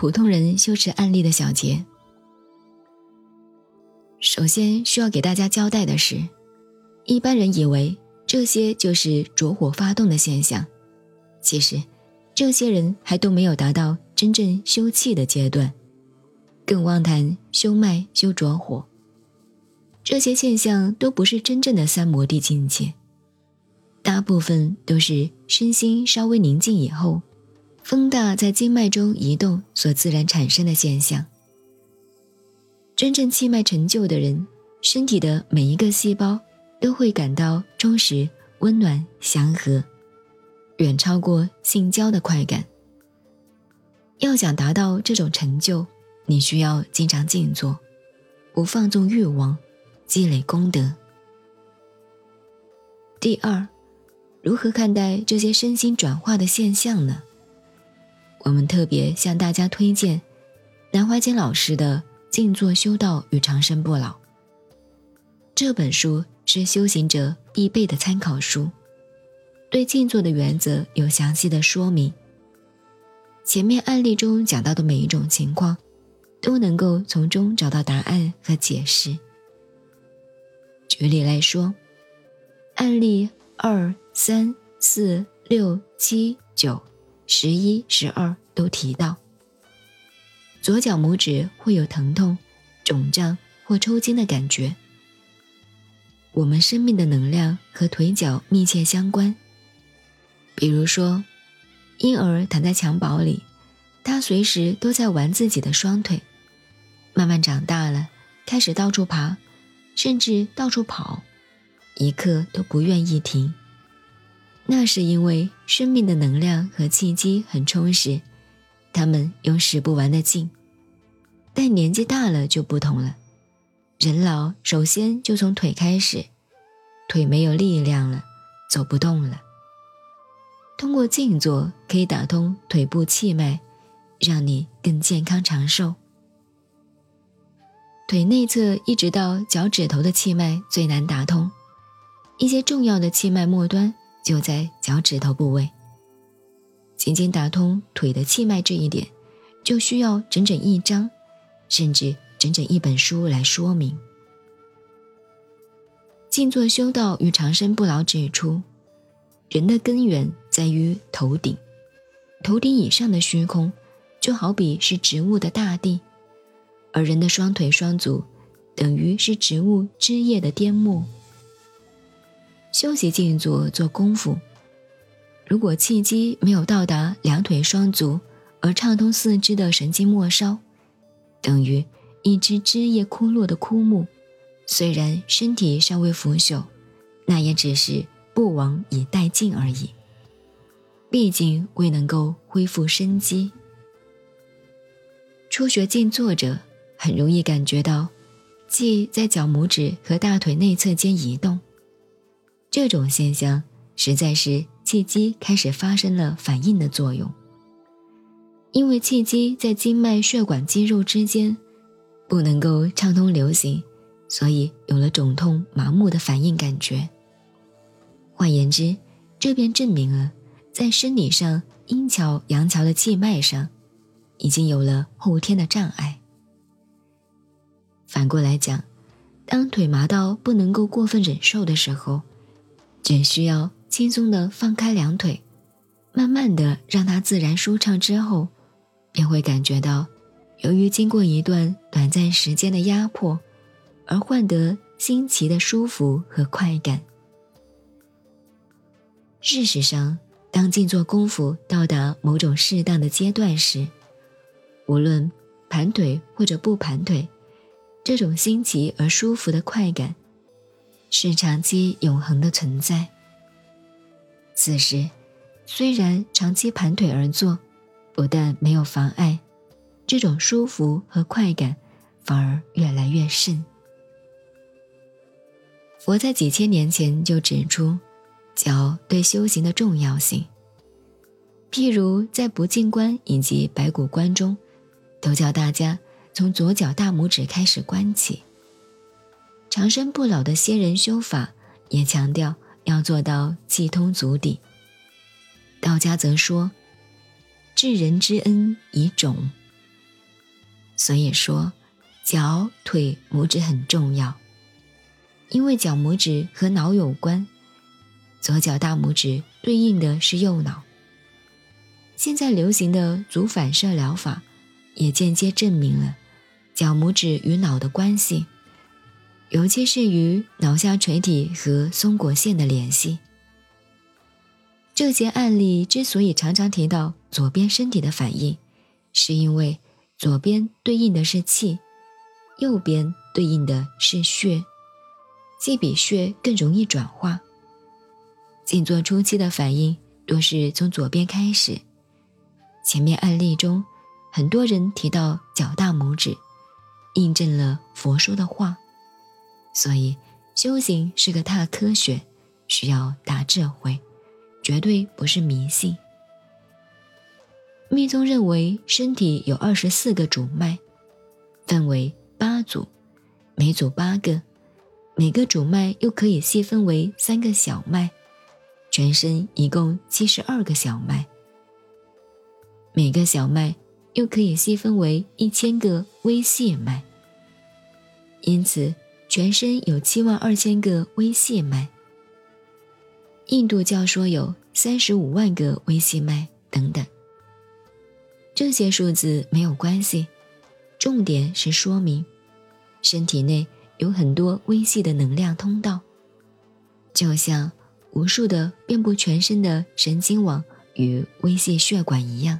普通人修持案例的小结。首先需要给大家交代的是，一般人以为这些就是着火发动的现象，其实，这些人还都没有达到真正修气的阶段，更妄谈修脉、修着火。这些现象都不是真正的三摩地境界，大部分都是身心稍微宁静以后，风大在经脉中移动所自然产生的现象。真正气脉成就的人，身体的每一个细胞都会感到充实、温暖、祥和，远超过性交的快感。要想达到这种成就，你需要经常静坐，不放纵欲望，积累功德。第二，如何看待这些身心转化的现象呢？我们特别向大家推荐南怀瑾老师的。静坐修道与长生不老。这本书是修行者必备的参考书，对静坐的原则有详细的说明。前面案例中讲到的每一种情况，都能够从中找到答案和解释。举例来说，案例二、三、四、六、七、九、十一、十二都提到。左脚拇指会有疼痛、肿胀或抽筋的感觉。我们生命的能量和腿脚密切相关。比如说，婴儿躺在襁褓里，他随时都在玩自己的双腿。慢慢长大了，开始到处爬，甚至到处跑，一刻都不愿意停。那是因为生命的能量和气机很充实。他们有使不完的劲，但年纪大了就不同了。人老首先就从腿开始，腿没有力量了，走不动了。通过静坐可以打通腿部气脉，让你更健康长寿。腿内侧一直到脚趾头的气脉最难打通，一些重要的气脉末端就在脚趾头部位。仅仅打通腿的气脉这一点，就需要整整一章，甚至整整一本书来说明。静坐修道与长生不老指出，人的根源在于头顶，头顶以上的虚空，就好比是植物的大地，而人的双腿双足，等于是植物枝叶的颠末。休息静坐做功夫。如果气机没有到达两腿双足而畅通四肢的神经末梢，等于一只枝叶枯落的枯木，虽然身体尚未腐朽，那也只是不亡以殆尽而已。毕竟未能够恢复生机。初学静坐者很容易感觉到，气在脚拇指和大腿内侧间移动，这种现象实在是。气机开始发生了反应的作用，因为气机在经脉、血管、肌肉之间不能够畅通流行，所以有了肿痛、麻木的反应感觉。换言之，这便证明了在生理上阴桥、阳桥的气脉上已经有了后天的障碍。反过来讲，当腿麻到不能够过分忍受的时候，只需要。轻松的放开两腿，慢慢的让它自然舒畅之后，便会感觉到，由于经过一段短暂时间的压迫，而换得新奇的舒服和快感。事实上，当静坐功夫到达某种适当的阶段时，无论盘腿或者不盘腿，这种新奇而舒服的快感，是长期永恒的存在。此时，虽然长期盘腿而坐，不但没有妨碍，这种舒服和快感反而越来越甚。佛在几千年前就指出脚对修行的重要性，譬如在不净观以及白骨观中，都教大家从左脚大拇指开始观起。长生不老的仙人修法也强调。要做到气通足底。道家则说：“治人之恩以种，所以说，脚腿拇指很重要，因为脚拇指和脑有关。左脚大拇指对应的是右脑。现在流行的足反射疗法，也间接证明了脚拇指与脑的关系，尤其是与脑下垂体和松果腺的联系。这些案例之所以常常提到左边身体的反应，是因为左边对应的是气，右边对应的是血，气比血更容易转化。静坐初期的反应多是从左边开始。前面案例中，很多人提到脚大拇指，印证了佛说的话。所以，修行是个大科学，需要大智慧，绝对不是迷信。密宗认为，身体有二十四个主脉，分为八组，每组八个，每个主脉又可以细分为三个小脉。全身一共七十二个小脉，每个小脉又可以细分为一千个微细脉，因此全身有七万二千个微细脉。印度教说有三十五万个微细脉等等。这些数字没有关系，重点是说明身体内有很多微细的能量通道，就像。无数的遍布全身的神经网与微细血管一样。